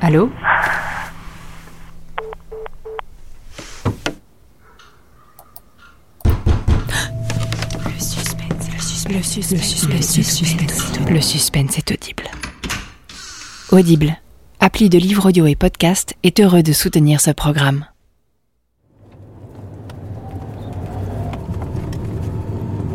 Allô Le suspense, le suspense, le suspense, le suspense, le suspense est audible. Audible, appli de livres audio et podcast, est heureux de soutenir ce programme.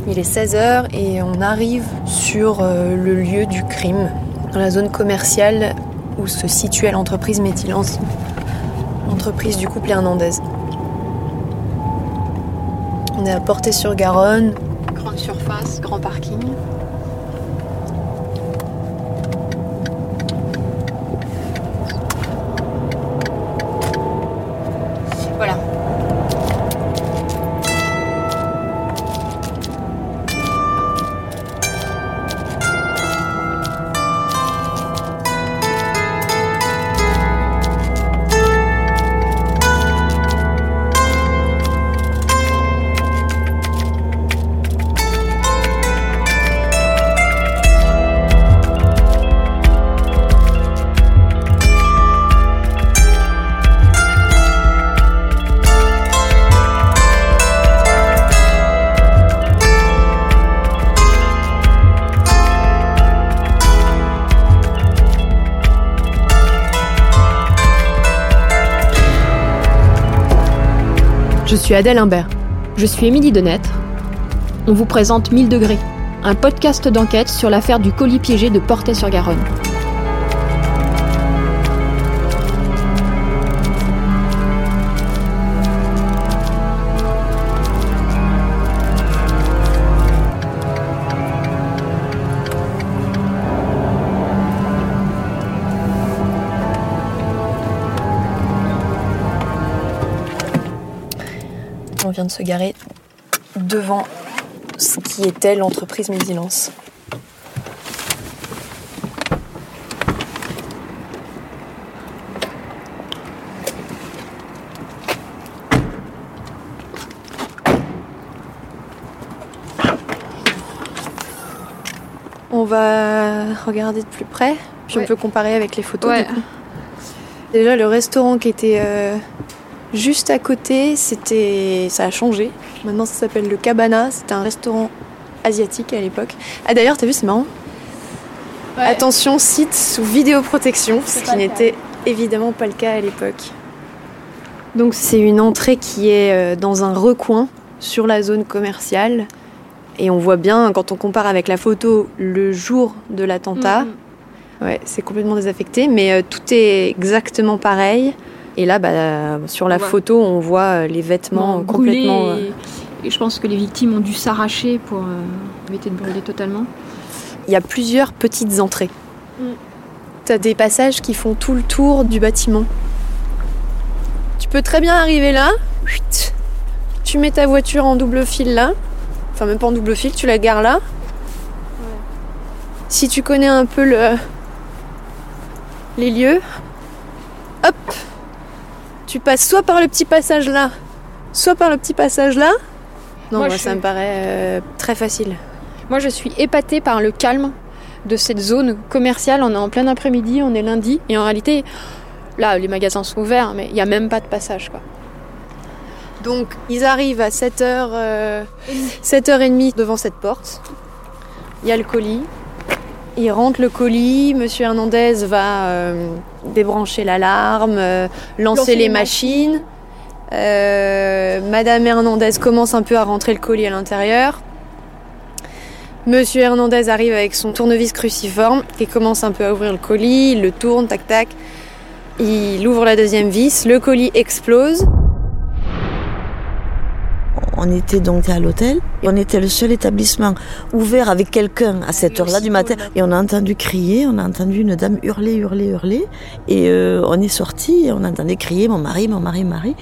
Il est 16h et on arrive sur euh, le lieu du crime, dans la zone commerciale où se situait l'entreprise Métilance, entreprise du couple Hernandez. On est à Portée-sur-Garonne, grande surface, grand parking. Suis Adèle Imbert. Je suis Émilie Denêtre. On vous présente 1000 degrés, un podcast d'enquête sur l'affaire du colis piégé de Portet-sur-Garonne. De se garer devant ce qui était l'entreprise Médilance. On va regarder de plus près, puis Ouais. on peut comparer avec les photos. Ouais. du coup. Déjà, le restaurant qui était euh, juste à côté, c'était, ça a changé. Maintenant, ça s'appelle le Cabana. C'était un restaurant asiatique à l'époque. Ah d'ailleurs, t'as vu, c'est marrant. Attention, site sous vidéoprotection, ce qui n'était évidemment pas le cas à l'époque. Donc c'est une entrée qui est euh, dans un recoin sur la zone commerciale. Et on voit bien, quand on compare avec la photo, le jour de l'attentat. Mhm. Ouais, c'est complètement désaffecté, mais euh, tout est exactement pareil. Et là, bah, sur la photo, on voit euh, les vêtements Bon, complètement. brûlés, euh, et, et je pense que les victimes ont dû s'arracher pour euh, éviter de brûler totalement. Il y a plusieurs petites entrées. Mm. T'as des passages qui font tout le tour du bâtiment. Tu peux très bien arriver là. Chut. Tu mets ta voiture en double fil là. Enfin, même pas en double fil, tu la gares là. Si tu connais un peu le... les lieux, hop, tu passes soit par le petit passage là, soit par le petit passage là. Non, Moi, ça suis- me paraît euh, très facile. Moi, je suis épatée par le calme de cette zone commerciale. On est en plein après-midi, on est lundi, et en réalité, là, les magasins sont ouverts, mais il n'y a même pas de passage, quoi. Donc ils arrivent à 7h, euh, 7h30 devant cette porte. Il y a le colis. Ils rentrent le colis. Monsieur Hernandez va euh, débrancher l'alarme, euh, lancer, Lancer les les machines. Euh, Madame Hernandez commence un peu à rentrer le colis à l'intérieur. Monsieur Hernandez arrive avec son tournevis cruciforme et commence un peu à ouvrir le colis. Il le tourne, tac tac. Il ouvre la deuxième vis. Le colis explose. On était donc à l'hôtel. On était le seul établissement ouvert avec quelqu'un à cette heure-là du matin. Et on a entendu crier, on a entendu une dame hurler, hurler, hurler. Et euh, on est sorti et on entendait crier mon mari, mon mari, mon mari.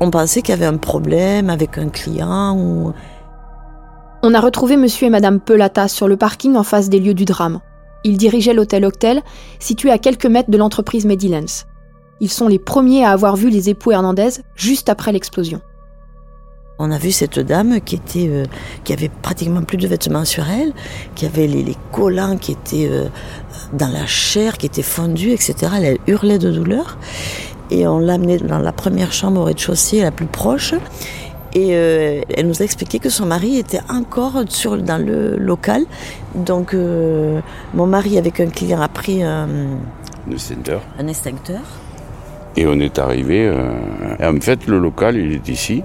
On pensait qu'il y avait un problème avec un client ou... On a retrouvé monsieur et madame Pelata sur le parking en face des lieux du drame. Ils dirigeaient l'hôtel Octel, situé à quelques mètres de l'entreprise Medilens. Ils sont les premiers à avoir vu les époux Hernandez juste après l'explosion. On a vu cette dame qui était, euh, qui avait pratiquement plus de vêtements sur elle, qui avait les, les collants qui étaient euh, dans la chair, qui étaient fondus, etc. Elle hurlait de douleur. Et on l'a amenée dans la première chambre au rez-de-chaussée, la plus proche. Et euh, elle nous a expliqué que son mari était encore sur, dans le local. Donc mon mari, avec un client, a pris un, extincteur. un extincteur. Et on est arrivé. en fait, le local, il est ici.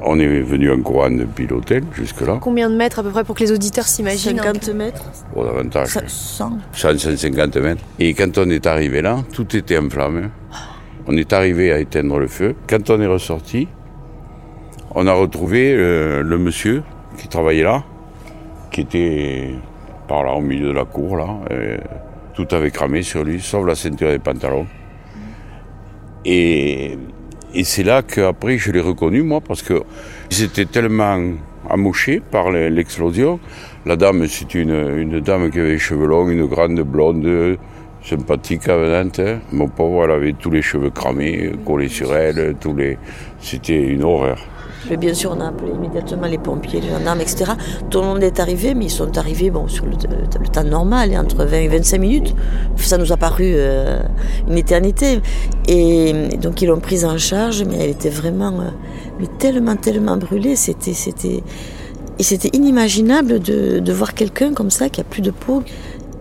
On est venu en courant depuis l'hôtel jusque-là. Combien de mètres à peu près pour que les auditeurs s'imaginent un 50 mètres. Au davantage. 100. 100, 150 mètres. Et quand on est arrivé là, tout était en flammes. On est arrivé à éteindre le feu. Quand on est ressorti, on a retrouvé euh, le monsieur qui travaillait là, qui était par là au milieu de la cour là. euh, tout avait cramé sur lui, sauf la ceinture des pantalons. Et, et c'est là qu'après je l'ai reconnu moi parce que j'étais tellement amoché par le- l'explosion. La dame, c'est une, une dame qui avait les cheveux longs, une grande blonde, sympathique, avenante. Mon pauvre, elle avait tous les cheveux cramés, collés sur elle, tous les... C'était une horreur. Bien sûr, on a appelé immédiatement les pompiers, les gendarmes, etc. Tout le monde est arrivé, mais ils sont arrivés bon, sur le, temps normal, hein, entre 20 et 25 minutes. Ça nous a paru euh, une éternité. Et, donc, ils l'ont prise en charge, mais elle était vraiment euh, tellement, tellement brûlée. C'était, c'était, et c'était inimaginable de, de voir quelqu'un comme ça qui a plus de peau.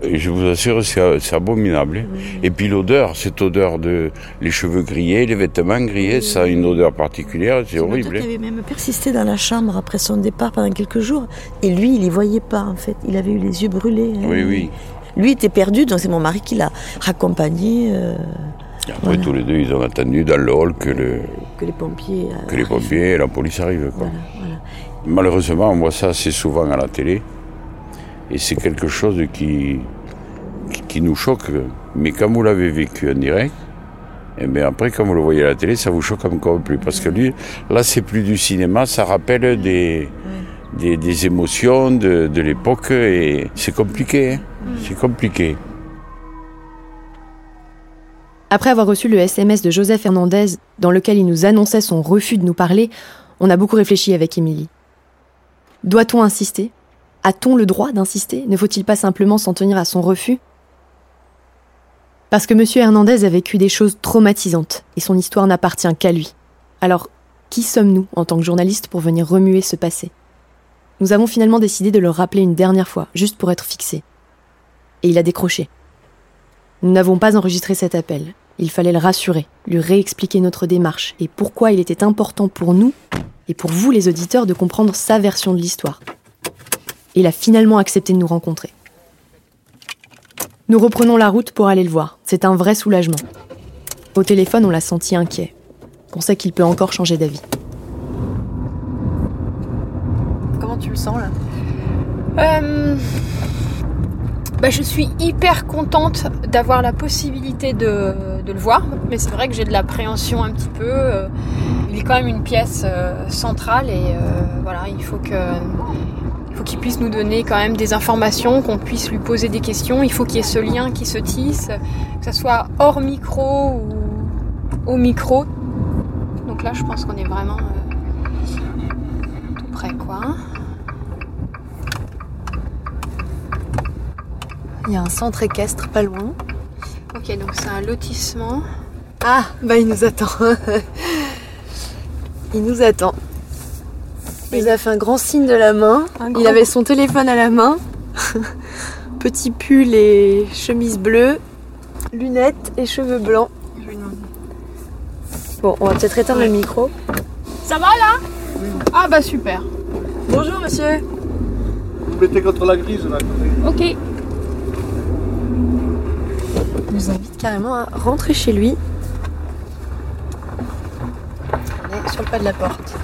Et je vous assure, c'est abominable. Et puis l'odeur, cette odeur de les cheveux grillés, les vêtements grillés, ça a une odeur particulière, c'est horrible. qui hein. avait même persisté dans la chambre après son départ pendant quelques jours. Et lui, il y voyait pas, en fait. Il avait eu les yeux brûlés. hein. Oui, oui. Lui était perdu, donc c'est mon mari qui l'a raccompagné, euh, Après, tous les deux, ils ont attendu dans le hall que, le, que les pompiers. euh, que les pompiers et la police arrivent. Quoi. Voilà, voilà. Malheureusement, on voit ça assez souvent à la télé. Et c'est quelque chose qui, qui, nous choque. Mais quand vous l'avez vécu en direct, et bien après, quand vous le voyez à la télé, ça vous choque encore plus. Parce que lui, là, c'est plus du cinéma, ça rappelle des, des, des émotions de, de l'époque. Et c'est compliqué. hein. C'est compliqué. Après avoir reçu le SMS de Joseph Hernandez, dans lequel il nous annonçait son refus de nous parler, on a beaucoup réfléchi avec Émilie. Doit-on insister? A-t-on le droit d'insister? Ne faut-il pas simplement s'en tenir à son refus? Parce que M. Hernandez a vécu des choses traumatisantes, et son histoire n'appartient qu'à lui. Alors, qui sommes-nous en tant que journalistes pour venir remuer ce passé? Nous avons finalement décidé de le rappeler une dernière fois, juste pour être fixé. Et il a décroché. Nous n'avons pas enregistré cet appel. Il fallait le rassurer, lui réexpliquer notre démarche et pourquoi il était important pour nous et pour vous les auditeurs de comprendre sa version de l'histoire. Il a finalement accepté de nous rencontrer. Nous reprenons la route pour aller le voir. C'est un vrai soulagement. Au téléphone, on l'a senti inquiet. On sait qu'il peut encore changer d'avis. Comment tu le sens là? Euh, bah, je suis hyper contente d'avoir la possibilité de, le voir, mais c'est vrai que j'ai de l'appréhension un petit peu. Euh, Il est quand même une pièce euh, centrale et voilà, il faut que faut qu'il puisse nous donner quand même des informations, qu'on puisse lui poser des questions. Il faut qu'il y ait ce lien qui se tisse, que ce soit hors micro ou au micro. Donc là, je pense qu'on est vraiment euh, tout près, quoi. Il y a un centre équestre pas loin. Ok, donc c'est un lotissement. Ah, bah il nous attend. il nous attend. Il nous a fait un grand signe de la main. Il avait son téléphone à la main. Petit pull et chemise bleue. Lunettes et cheveux blancs. Bon, on va peut-être éteindre le micro. Ça va là? Ah bah super. Bonjour monsieur. Vous mettez contre la grise là. Ok. Il nous invite carrément à rentrer chez lui. On est sur le pas de la porte.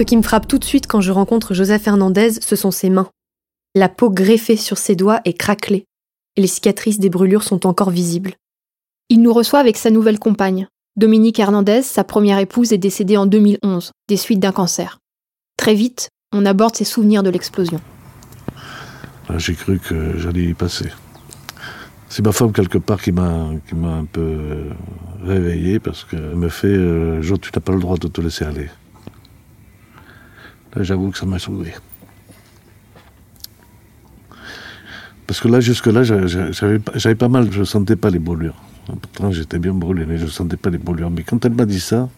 Ce qui me frappe tout de suite quand je rencontre Joseph Hernandez, ce sont ses mains. La peau greffée sur ses doigts est craquelée, et les cicatrices des brûlures sont encore visibles. Il nous reçoit avec sa nouvelle compagne. Dominique Hernandez, sa première épouse, est décédée en 2011, des suites d'un cancer. Très vite, on aborde ses souvenirs de l'explosion. Là, J'ai cru que j'allais y passer. C'est ma femme quelque part qui m'a qui m'a un peu euh, réveillé parce qu'elle me fait euh, Jo, tu n'as pas le droit de te laisser aller. Là, j'avoue que ça m'a sauvé. Parce que là, jusque-là, j'avais pas mal, je sentais pas les brûlures. Pourtant, j'étais bien brûlé, mais je sentais pas les brûlures. Mais quand elle m'a dit ça,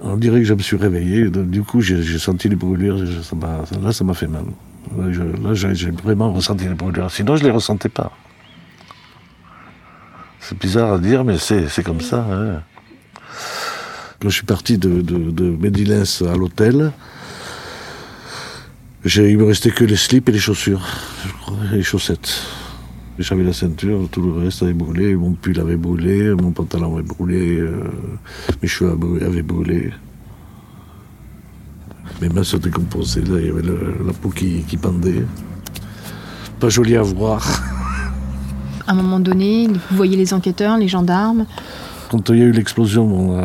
on dirait que je me suis réveillé. Du coup, j'ai senti les brûlures. là, ça m'a fait mal. Là, j'ai vraiment ressenti les brûlures. Sinon, je les ressentais pas. C'est bizarre à dire, mais c'est comme ça. Hein. Quand je suis parti de, de, de à l'hôtel, il me restait que les slips et les chaussures, et les chaussettes. J'avais la ceinture, tout le reste avait brûlé, mon pull avait brûlé, mon pantalon avait brûlé, euh, mes cheveux avaient brûlé. Mes mains se décomposaient, là, il y avait la peau qui, qui pendait. Pas joli à voir. À un moment donné, vous voyez les enquêteurs, les gendarmes Quand il y a eu l'explosion,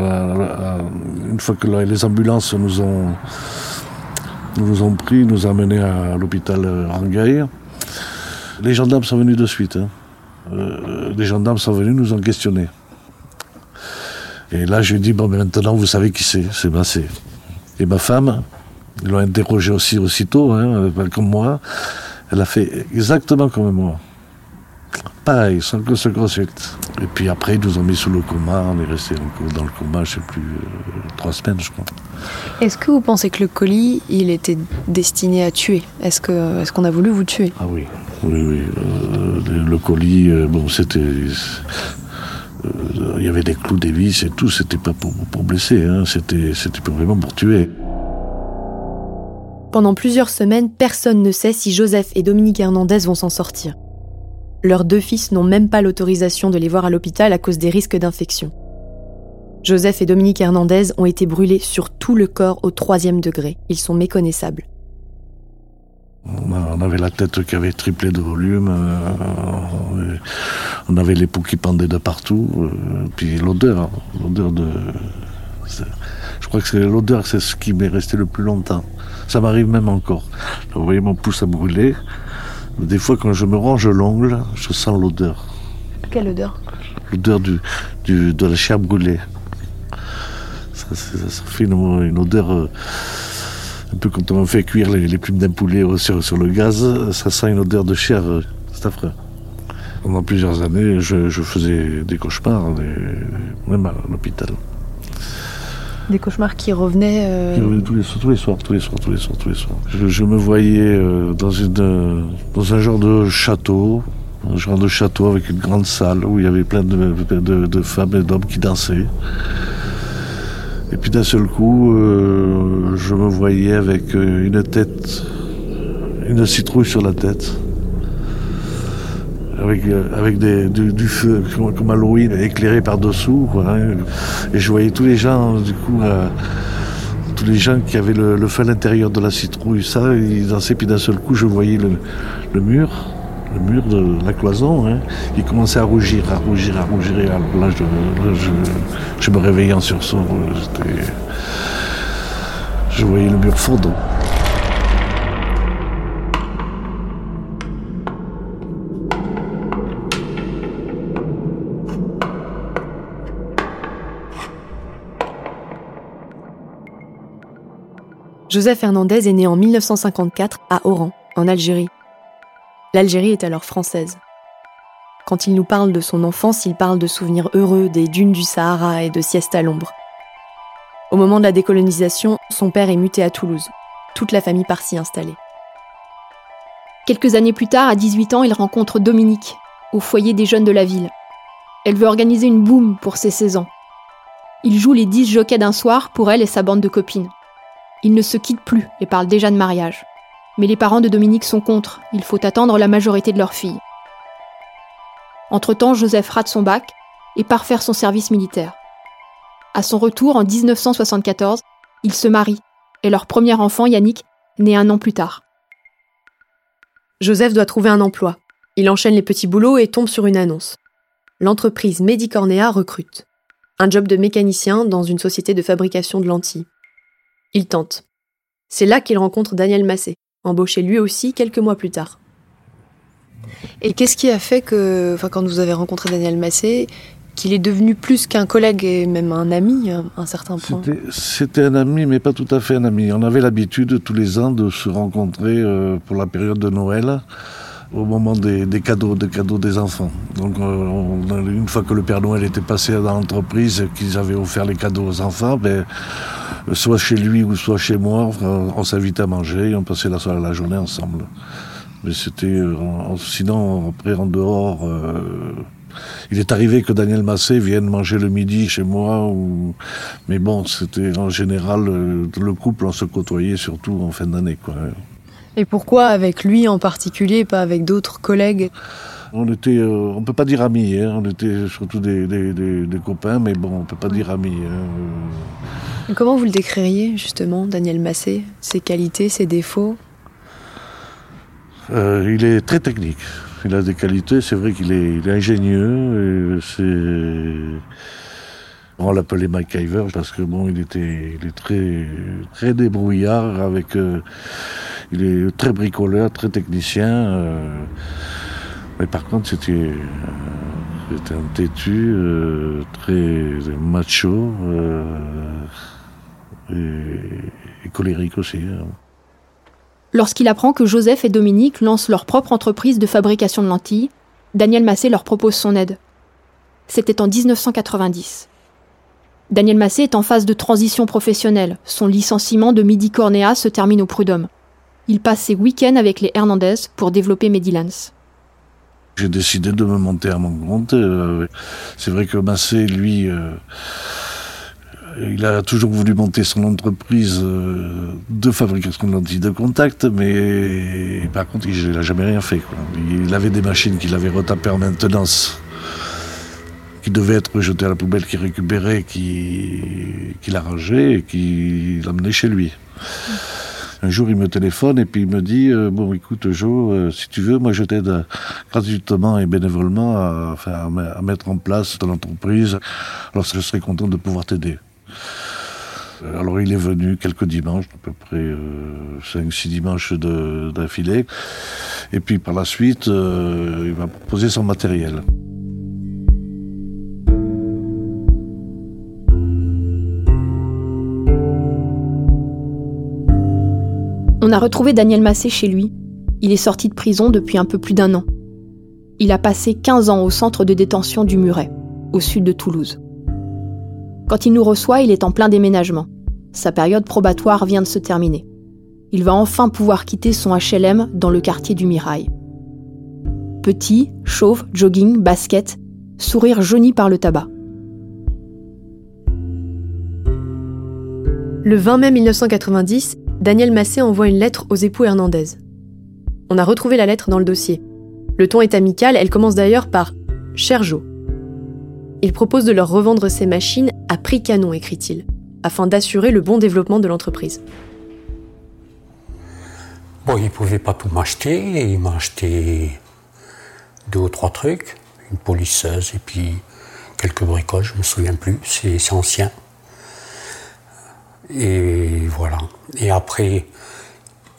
une fois que les ambulances nous ont nous nous ont pris, nous amenés à l'hôpital Rangaï. Les gendarmes sont venus de suite. Hein. Euh, les gendarmes sont venus nous ont questionnés. Et là, je lui ai dit, bon, mais maintenant, vous savez qui c'est, c'est Massé. Et ma femme, ils l'ont interrogé aussi aussitôt, hein, comme moi. Elle a fait exactement comme moi. Pareil, sans que se consulte. Et puis après, ils nous ont mis sous le coma. On est resté dans le coma, je sais plus, euh, trois semaines, je crois. Est-ce que vous pensez que le colis, il était destiné à tuer? Est-ce qu'on est qu'on a voulu vous tuer? Ah oui, oui, oui. Euh, le colis, euh, bon, c'était. Il y avait des clous, des vis et tout. C'était pas pour, pour blesser, hein. c'était vraiment pour tuer. Pendant plusieurs semaines, personne ne sait si Joseph et Dominique Hernandez vont s'en sortir. Leurs deux fils n'ont même pas l'autorisation de les voir à l'hôpital à cause des risques d'infection. Joseph et Dominique Hernandez ont été brûlés sur tout le corps au troisième degré. Ils sont méconnaissables. On avait la tête qui avait triplé de volume, euh, on avait les peaux qui pendaient de partout, euh, puis l'odeur, l'odeur de... Je crois que c'est l'odeur, c'est ce qui m'est resté le plus longtemps. Ça m'arrive même encore. Vous voyez mon pouce à brûler, des fois, quand je me range l'ongle, je sens l'odeur. Quelle odeur L'odeur du, de la chair brûlée. Ça, fait une, odeur, euh, un peu quand on fait cuire les, plumes d'un poulet sur, sur, le gaz, ça sent une odeur de chair. Euh, c'est affreux. Pendant plusieurs années, je, faisais des cauchemars, même à l'hôpital. Des cauchemars qui revenaient, euh, tous, les, tous, les, soirs, tous les soirs, tous les soirs, tous les soirs. Je, me voyais euh, dans, une, euh, dans un genre de château, un genre de château avec une grande salle où il y avait plein de, femmes et d'hommes qui dansaient. Et puis d'un seul coup, je me voyais avec une tête, une citrouille sur la tête avec, euh, avec du, feu comme, Halloween éclairé par-dessous. Hein. Et je voyais tous les gens, du coup, euh, tous les gens qui avaient le, feu à l'intérieur de la citrouille, ça, ils dansaient, puis d'un seul coup, je voyais le, mur, le mur de la cloison, hein, il commençait à rougir, à rougir, à rougir. Et là, je, je, me réveillais en sursaut. Je voyais le mur fondre. Joseph Hernandez est né en 1954 à Oran, en Algérie. L'Algérie est alors française. Quand il nous parle de son enfance, il parle de souvenirs heureux des dunes du Sahara et de siestes à l'ombre. Au moment de la décolonisation, son père est muté à Toulouse. Toute la famille part s'y installer. Quelques années plus tard, à 18 ans, il rencontre Dominique, au foyer des jeunes de la ville. Elle veut organiser une boum pour ses 16 ans. Il joue les 10 jockeys d'un soir pour elle et sa bande de copines. Ils ne se quittent plus et parlent déjà de mariage. Mais les parents de Dominique sont contre, il faut attendre la majorité de leur fille. Entre-temps, Joseph rate son bac et part faire son service militaire. À son retour en 1974, ils se marient et leur premier enfant, Yannick, naît un an plus tard. Joseph doit trouver un emploi. Il enchaîne les petits boulots et tombe sur une annonce. L'entreprise Medicornea recrute. Un job de mécanicien dans une société de fabrication de lentilles. Il tente. C'est là qu'il rencontre Daniel Massé, embauché lui aussi quelques mois plus tard. Et qu'est-ce qui a fait que, enfin, quand vous avez rencontré Daniel Massé, qu'il est devenu plus qu'un collègue et même un ami à un certain point? C'était un ami, mais pas tout à fait un ami. On avait l'habitude tous les ans de se rencontrer euh, pour la période de Noël au moment des, cadeaux, des cadeaux des enfants. Donc, euh, une fois que le Père Noël était passé dans l'entreprise, qu'ils avaient offert les cadeaux aux enfants, ben, soit chez lui ou soit chez moi, on s'invitait à manger et on passait la, soirée, la journée ensemble. Mais c'était, euh, sinon, après en dehors, euh, il est arrivé que Daniel Massé vienne manger le midi chez moi, mais bon, c'était en général le couple, on se côtoyait surtout en fin d'année, quoi. Et pourquoi avec lui en particulier, pas avec d'autres collègues? On était, euh, on peut pas dire amis, hein. on était surtout des, copains, mais bon, on peut pas dire amis. Hein. Comment vous le décririez justement, Daniel Massé? Ses qualités, ses défauts? Euh, Il est très technique. Il a des qualités, c'est vrai qu'il est, ingénieux. On l'appelait MacGyver parce que bon, il était, il est très, très débrouillard avec. Euh, il est très bricoleur, très technicien. Euh, mais par contre, c'était euh, un têtu, euh, très macho et, colérique aussi. Hein. Lorsqu'il apprend que Joseph et Dominique lancent leur propre entreprise de fabrication de lentilles, Daniel Massé leur propose son aide. C'était en 1990. Daniel Massé est en phase de transition professionnelle. Son licenciement de Midi Cornéa se termine au prud'homme. Il passe ses week-ends avec les Hernandez pour développer Medilance. J'ai décidé de me monter à mon compte. Euh, c'est vrai que Massé, lui, euh, il a toujours voulu monter son entreprise euh, de fabrication de lentilles de contact, mais par contre, il n'a jamais rien fait. Il avait des machines qu'il avait retapées en maintenance, qui devaient être jetées à la poubelle, qu'il récupérait, qu'il arrangeait et qu'il amenait chez lui. Un jour, il me téléphone et puis il me dit euh, Bon, écoute, Joe, euh, si tu veux, moi je t'aide gratuitement et bénévolement à, mettre en place ton entreprise. Alors, je serais content de pouvoir t'aider. Euh, alors, il est venu quelques dimanches, à peu près 5-6 dimanches d'affilée. Et puis, par la suite, il m'a proposé son matériel. A retrouvé Daniel Massé chez lui. Il est sorti de prison depuis un peu plus d'un an. Il a passé 15 ans au centre de détention du Muret, au sud de Toulouse. Quand il nous reçoit, il est en plein déménagement. Sa période probatoire vient de se terminer. Il va enfin pouvoir quitter son HLM dans le quartier du Mirail. Petit, chauve, jogging, basket, sourire jauni par le tabac. Le 20 mai 1990, Daniel Massé envoie une lettre aux époux Hernandez. On a retrouvé la lettre dans le dossier. Le ton est amical, elle commence d'ailleurs par Cher Joe. Il propose de leur revendre ses machines à prix canon, écrit-il, afin d'assurer le bon développement de l'entreprise. Bon, il ne pouvait pas tout m'acheter, il m'a acheté deux ou trois trucs, une polisseuse et puis quelques bricoles, je me souviens plus, c'est ancien. Et voilà. Et après,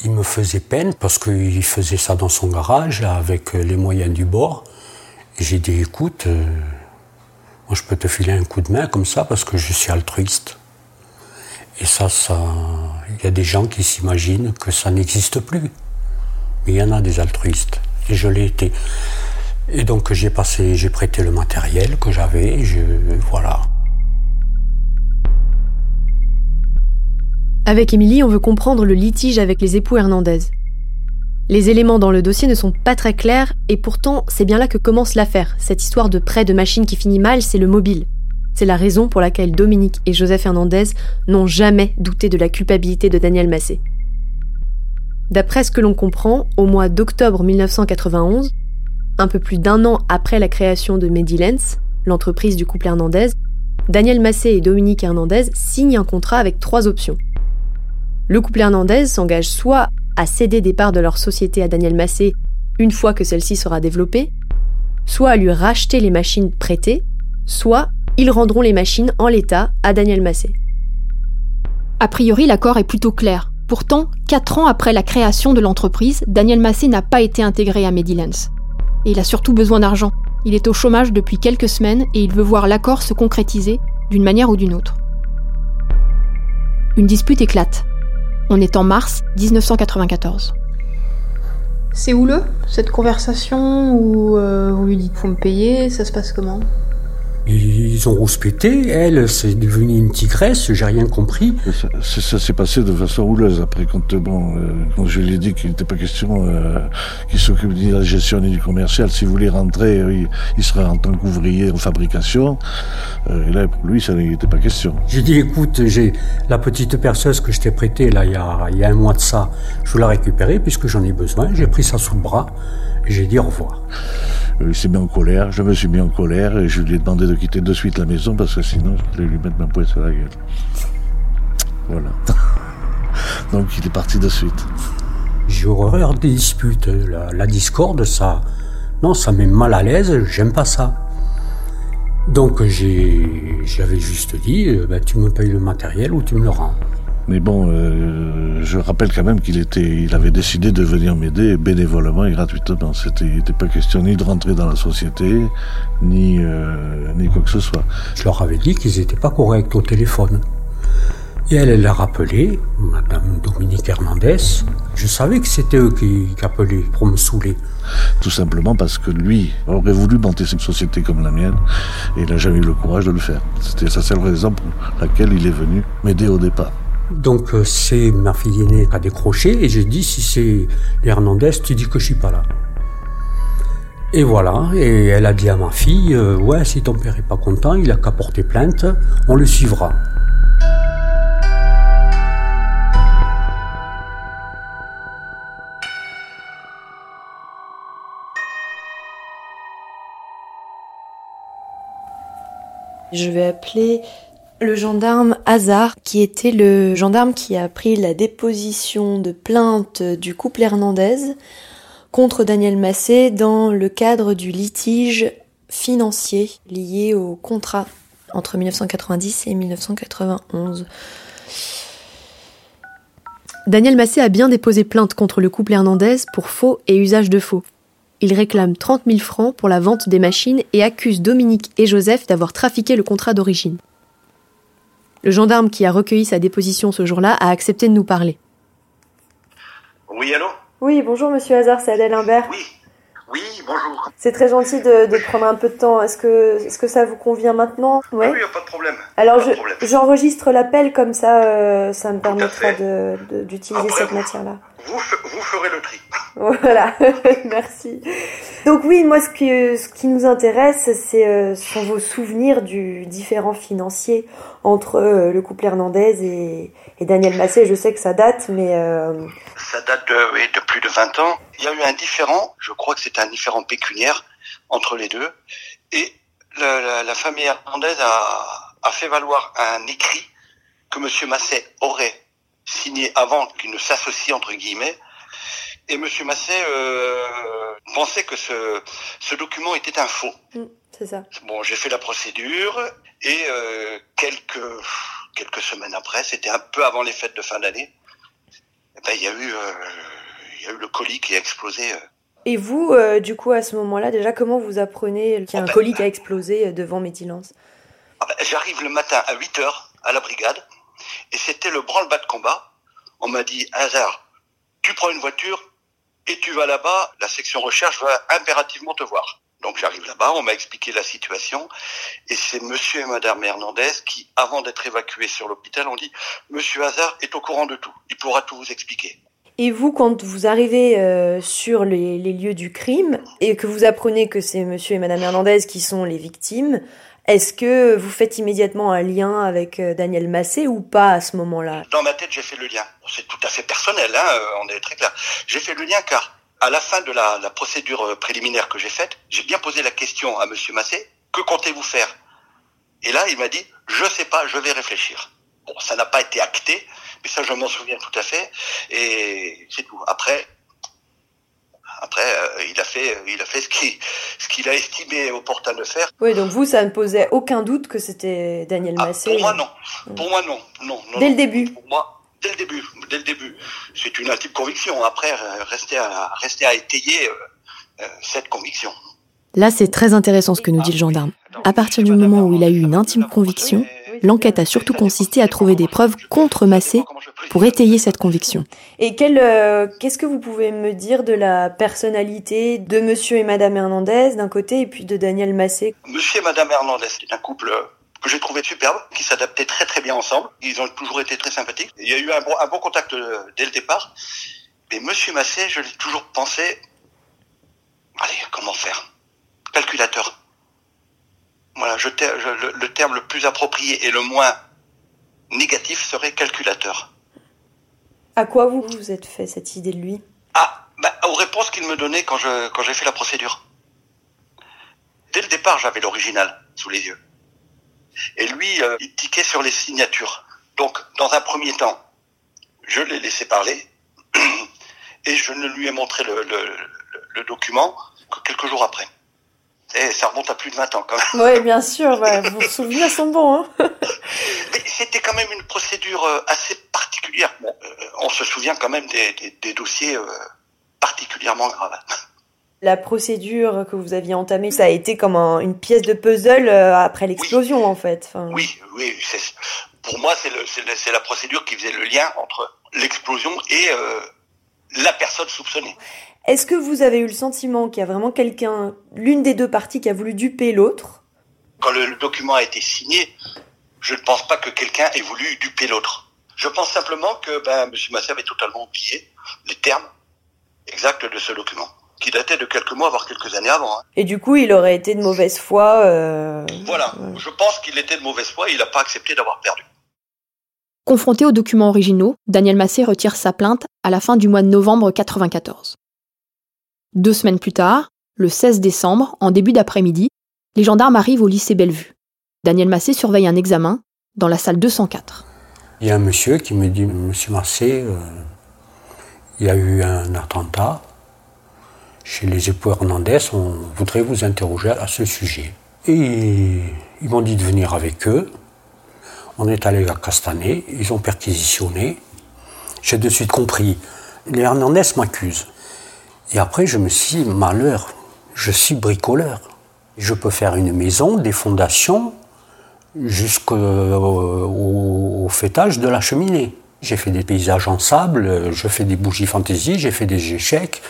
il me faisait peine parce qu'il faisait ça dans son garage avec les moyens du bord. J'ai dit, écoute, euh, moi je peux te filer un coup de main comme ça parce que je suis altruiste. Et ça, ça, il y a des gens qui s'imaginent que ça n'existe plus. Mais il y en a des altruistes. Et je l'ai été. Et donc j'ai passé, j'ai prêté le matériel que j'avais, je, voilà. Avec Émilie, on veut comprendre le litige avec les époux Hernandez. Les éléments dans le dossier ne sont pas très clairs et pourtant c'est bien là que commence l'affaire. Cette histoire de prêt de machine qui finit mal, c'est le mobile. C'est la raison pour laquelle Dominique et Joseph Hernandez n'ont jamais douté de la culpabilité de Daniel Massé. D'après ce que l'on comprend, au mois d'octobre 1991, un peu plus d'un an après la création de Medilens, l'entreprise du couple Hernandez, Daniel Massé et Dominique Hernandez signent un contrat avec trois options. Le couple Hernandez s'engage soit à céder des parts de leur société à Daniel Massé une fois que celle-ci sera développée, soit à lui racheter les machines prêtées, soit ils rendront les machines en l'état à Daniel Massé. A priori, l'accord est plutôt clair. Pourtant, quatre ans après la création de l'entreprise, Daniel Massé n'a pas été intégré à Medilens. Et il a surtout besoin d'argent. Il est au chômage depuis quelques semaines et il veut voir l'accord se concrétiser d'une manière ou d'une autre. Une dispute éclate. On est en mars 1994. C'est houleux, cette conversation où euh, vous lui dites faut me payer, ça se passe comment? Ils ont rouspété, elle, c'est devenu une tigresse, j'ai rien compris. Ça, ça, s'est passé de façon houleuse après, quand, bon, euh, quand je lui ai dit qu'il n'était pas question euh, qu'il s'occupe ni de la gestion ni du commercial. S'il voulait rentrer, il, il, serait en tant qu'ouvrier en fabrication. Euh, et là, pour lui, ça n'était pas question. J'ai dit, écoute, j'ai la petite perceuse que je t'ai prêtée, là, il y, a, il y a un mois de ça, je veux la récupérer puisque j'en ai besoin. J'ai pris ça sous le bras j'ai dit au revoir. Il s'est mis en colère, je me suis mis en colère et je lui ai demandé de quitter de suite la maison parce que sinon je voulais lui mettre ma poêle sur la gueule. Voilà. Donc il est parti de suite. J'ai horreur des disputes, la, discorde, ça. Non, ça met mal à l'aise, j'aime pas ça. Donc j'ai, j'avais juste dit, euh, ben, tu me payes le matériel ou tu me le rends. Mais bon, euh, je rappelle quand même qu'il était, il avait décidé de venir m'aider bénévolement et gratuitement. C'était, il n'était pas question ni de rentrer dans la société, ni, euh, ni quoi que ce soit. Je leur avais dit qu'ils n'étaient pas corrects au téléphone. Et elle, elle a rappelé, Madame Dominique Hernandez. Je savais que c'était eux qui, qui, appelaient pour me saouler. Tout simplement parce que lui aurait voulu monter une société comme la mienne et il n'a jamais eu le courage de le faire. C'était sa seule raison pour laquelle il est venu m'aider au départ. Donc euh, c'est ma fille aînée qui a décroché et j'ai dit si c'est Hernandez, tu dis que je suis pas là. Et voilà, et elle a dit à ma fille, euh, ouais, si ton père est pas content, il a qu'à porter plainte, on le suivra. Je vais appeler le gendarme Hazard, qui était le gendarme qui a pris la déposition de plainte du couple Hernandez contre Daniel Massé dans le cadre du litige financier lié au contrat entre 1990 et 1991. Daniel Massé a bien déposé plainte contre le couple Hernandez pour faux et usage de faux. Il réclame 30 000 francs pour la vente des machines et accuse Dominique et Joseph d'avoir trafiqué le contrat d'origine. Le gendarme qui a recueilli sa déposition ce jour-là a accepté de nous parler. Oui, allô? Oui, bonjour Monsieur Hazard, c'est Adèle Imbert. Oui, oui, bonjour. C'est très gentil de, de, prendre un peu de temps. Est-ce que, est que ça vous convient maintenant? Ouais. Oui, pas de problème. Alors, j'enregistre l'appel comme ça, euh, ça me permettra d'utiliser cette matière-là. Vous, vous ferez le tri. Voilà, merci. Donc oui, moi ce qui, ce qui nous intéresse, c'est euh, sont vos souvenirs du différent financier entre euh, le couple Hernandez et, et, Daniel Massé. Je sais que ça date, mais... Euh... Ça date de, oui, de plus de 20 ans. Il y a eu un différent, je crois que c'est un différent pécuniaire entre les deux. Et la, la, la famille Hernandez a, a fait valoir un écrit que Monsieur Massé aurait signé avant qu'il ne s'associe entre guillemets et Monsieur Masset euh, pensait que ce, ce document était un faux. Mmh, c'est ça. Bon, j'ai fait la procédure et euh, quelques quelques semaines après, c'était un peu avant les fêtes de fin d'année, eh ben, il y a eu euh, il y a eu le colis qui a explosé. Euh. Et vous, euh, du coup, à ce moment-là, déjà, comment vous apprenez qu'il y a un oh, ben, colis qui a explosé devant Métilance ah ben, J'arrive le matin à 8 heures à la brigade et c'était le branle-bas de combat. On m'a dit, hasard, tu prends une voiture, et tu vas là-bas, la section recherche va impérativement te voir. Donc j'arrive là-bas, on m'a expliqué la situation, et c'est monsieur et madame Hernandez qui, avant d'être évacués sur l'hôpital, ont dit « Monsieur Hazard est au courant de tout, il pourra tout vous expliquer ». Et vous, quand vous arrivez euh, sur les, les, lieux du crime, et que vous apprenez que c'est monsieur et madame Hernandez qui sont les victimes, est-ce que vous faites immédiatement un lien avec euh, Daniel Massé ou pas à ce moment-là? Dans ma tête, j'ai fait le lien. C'est tout à fait personnel, hein, euh, on est très clair. J'ai fait le lien car à la fin de la, la procédure euh, préliminaire que j'ai faite, j'ai bien posé la question à Monsieur Massé, que comptez-vous faire? Et là, il m'a dit, je sais pas, je vais réfléchir. Bon, ça n'a pas été acté, mais ça, je m'en souviens tout à fait, et c'est tout. Après, après, euh, il a fait, il a fait ce qu'il ce qu'il a estimé opportun de faire. Oui, donc vous, ça ne posait aucun doute que c'était Daniel ah, Massé. pour moi, non. Pour moi, non, non, non Dès le début. Pour moi, dès le début, dès le début. C'est une intime conviction. Après, rester à rester à étayer euh, euh, cette conviction. Là, c'est très intéressant ce que nous dit le gendarme. À partir du moment où il a eu une intime conviction, l'enquête a surtout consisté à trouver des preuves contre Massé pour étayer cette conviction. Et quel, euh, qu'est-ce que vous pouvez me dire de la personnalité de Monsieur et Madame Hernandez d'un côté et puis de Daniel Massé? Monsieur et Madame Hernandez, c'est un couple que j'ai trouvé superbe, qui s'adaptait très très bien ensemble. Ils ont toujours été très sympathiques. Il y a eu un bon, un bon contact euh, dès le départ. Mais Monsieur Massé, je l'ai toujours pensé. Allez, comment faire? Calculateur. Voilà, je, je, le, le, terme le plus approprié et le moins négatif serait calculateur. À quoi vous vous êtes fait cette idée de lui? Ah, bah, aux réponses qu'il me donnait quand je quand j'ai fait la procédure. Dès le départ, j'avais l'original sous les yeux. Et lui, euh, il tiquait sur les signatures. Donc, dans un premier temps, je l'ai laissé parler et je ne lui ai montré le, le, le, document que quelques jours après. Et ça remonte à plus de 20 ans quand même. Oui, bien sûr, ouais, vos souvenirs sont bons. Hein Mais c'était quand même une procédure euh, assez particulière. Euh, on se souvient quand même des, des, des dossiers euh, particulièrement graves. La procédure que vous aviez entamée, ça a été comme un, une pièce de puzzle après l'explosion oui. en fait. Enfin... Oui, oui. Pour moi, c'est la procédure qui faisait le lien entre l'explosion et euh, la personne soupçonnée. Est-ce que vous avez eu le sentiment qu'il y a vraiment quelqu'un, l'une des deux parties, qui a voulu duper l'autre? Quand le, le, document a été signé, je ne pense pas que quelqu'un ait voulu duper l'autre. Je pense simplement que ben, M. Massé avait totalement oublié les termes exacts de ce document, qui datait de quelques mois, voire quelques années avant. Hein. Et du coup, il aurait été de mauvaise foi. Euh... Voilà, je pense qu'il était de mauvaise foi et il n'a pas accepté d'avoir perdu. Confronté aux documents originaux, Daniel Massé retire sa plainte à la fin du mois de novembre 1994. Deux semaines plus tard, le 16 décembre, en début d'après-midi, les gendarmes arrivent au lycée Bellevue. Daniel Massé surveille un examen dans la salle 204. Il y a un monsieur qui me dit Monsieur Massé, euh, il y a eu un attentat chez les époux Hernandez, on voudrait vous interroger à ce sujet. Et ils m'ont dit de venir avec eux. On est allé à Castanet, ils ont perquisitionné. J'ai de suite compris. Les Hernandez m'accusent. Et après, je me suis dit, malheur, je suis bricoleur. Je peux faire une maison, des fondations, jusqu'au au, au fêtage de la cheminée. J'ai fait des paysages en sable, je fais des bougies fantaisie, j'ai fait des échecs,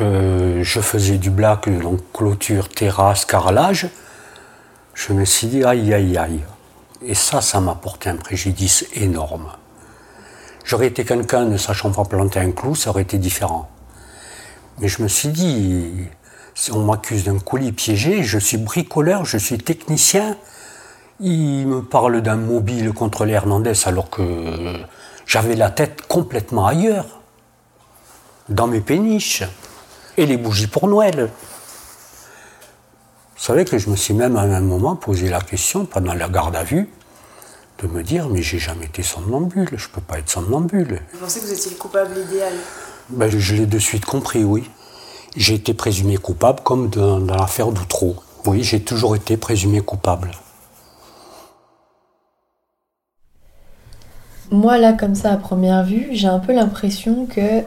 euh, je faisais du black, donc clôture, terrasse, carrelage. Je me suis dit, aïe, aïe, aïe. Et ça, ça m'a porté un préjudice énorme. J'aurais été quelqu'un ne sachant pas planter un clou, ça aurait été différent. Mais je me suis dit, on m'accuse d'un colis piégé, je suis bricoleur, je suis technicien. Il me parle d'un mobile contre les Hernandez alors que j'avais la tête complètement ailleurs, dans mes péniches, et les bougies pour Noël. Vous savez que je me suis même à un moment posé la question pendant la garde à vue de me dire mais j'ai jamais été somnambule, je peux pas être somnambule. Vous pensez que vous étiez le coupable idéal? Ben, Je l'ai de suite compris, oui. J'ai été présumé coupable comme dans, dans l'affaire d'Outreau. Oui, j'ai toujours été présumé coupable. Moi, là, comme ça, à première vue, j'ai un peu l'impression que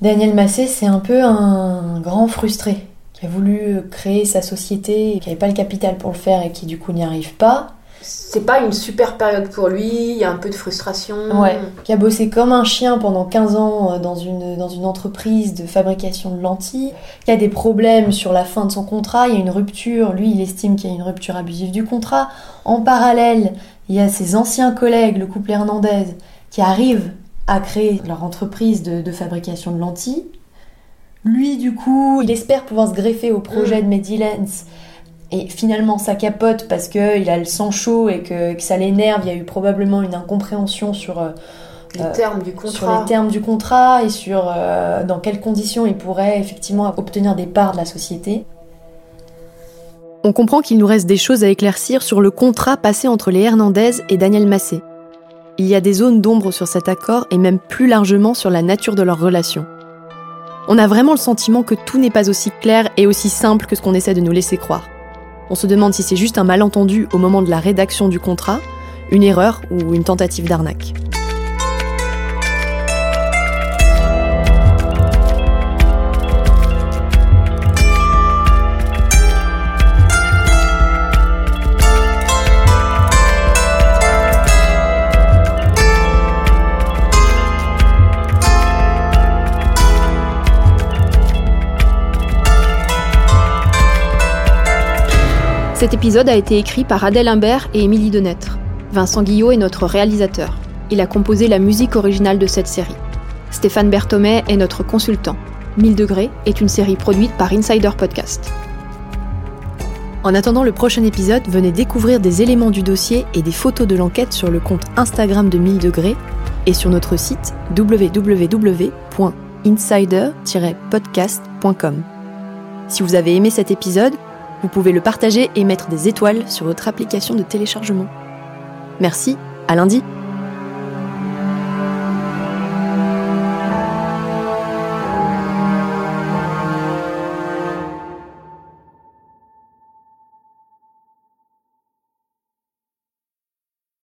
Daniel Massé, c'est un peu un grand frustré qui a voulu créer sa société, qui n'avait pas le capital pour le faire et qui du coup n'y arrive pas. C'est pas une super période pour lui, il y a un peu de frustration. Ouais, qui a bossé comme un chien pendant 15 ans dans une, dans une entreprise de fabrication de lentilles, qui a des problèmes sur la fin de son contrat, il y a une rupture, lui il estime qu'il y a une rupture abusive du contrat. En parallèle, il y a ses anciens collègues, le couple Hernandez, qui arrivent à créer leur entreprise de, de fabrication de lentilles. Lui, du coup, il espère pouvoir se greffer au projet de Medilens. Et finalement, ça capote parce qu'il a le sang chaud et que, que ça l'énerve. Il y a eu probablement une incompréhension sur, euh, les, termes du contrat. sur les termes du contrat et sur euh, dans quelles conditions il pourrait effectivement obtenir des parts de la société. On comprend qu'il nous reste des choses à éclaircir sur le contrat passé entre les Hernandez et Daniel Massé. Il y a des zones d'ombre sur cet accord et même plus largement sur la nature de leur relation. On a vraiment le sentiment que tout n'est pas aussi clair et aussi simple que ce qu'on essaie de nous laisser croire. On se demande si c'est juste un malentendu au moment de la rédaction du contrat, une erreur ou une tentative d'arnaque. Cet épisode a été écrit par Adèle Imbert et Émilie Denêtre. Vincent Guillot est notre réalisateur. Il a composé la musique originale de cette série. Stéphane Berthomet est notre consultant. 1000 degrés est une série produite par Insider Podcast. En attendant le prochain épisode, venez découvrir des éléments du dossier et des photos de l'enquête sur le compte Instagram de 1000 degrés et sur notre site www.insider-podcast.com. Si vous avez aimé cet épisode, vous pouvez le partager et mettre des étoiles sur votre application de téléchargement. Merci, à lundi